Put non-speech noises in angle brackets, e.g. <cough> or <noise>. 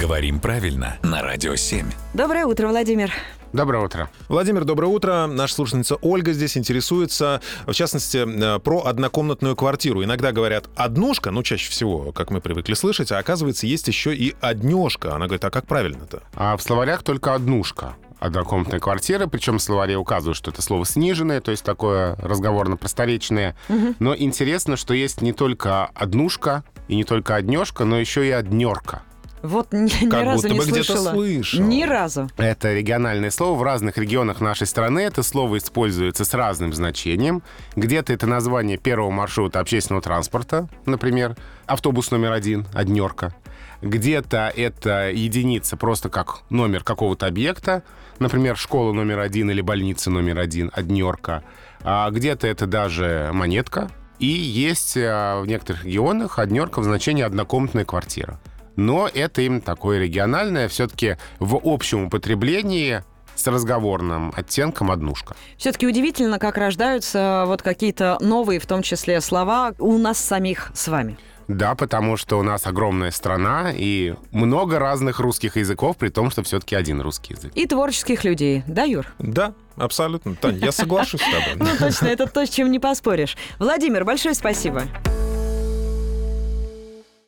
Говорим правильно на Радио 7. Доброе утро, Владимир. Доброе утро. Владимир, доброе утро. Наша слушательница Ольга здесь интересуется, в частности, э, про однокомнатную квартиру. Иногда говорят «однушка», ну, чаще всего, как мы привыкли слышать, а оказывается, есть еще и «однешка». Она говорит, а как правильно-то? А в словарях только однушка однокомнатной квартиры, причем в словаре указывают, что это слово сниженное, то есть такое разговорно-просторечное. Угу. Но интересно, что есть не только однушка и не только однешка, но еще и однерка. Вот ни, как ни разу будто не бы слышала. слышал. Ни разу. Это региональное слово. В разных регионах нашей страны это слово используется с разным значением. Где-то это название первого маршрута общественного транспорта, например, автобус номер один, однерка. Где-то это единица просто как номер какого-то объекта, например, школа номер один или больница номер один, однерка. А где-то это даже монетка. И есть а, в некоторых регионах однерка в значении однокомнатная квартира но это им такое региональное, все-таки в общем употреблении с разговорным оттенком однушка. Все-таки удивительно, как рождаются вот какие-то новые, в том числе, слова у нас самих с вами. Да, потому что у нас огромная страна и много разных русских языков, при том, что все-таки один русский язык. И творческих людей, да, Юр? Да, абсолютно. Тань, я соглашусь с тобой. <laughs> Ну, точно, это то, с чем не поспоришь. Владимир, большое спасибо.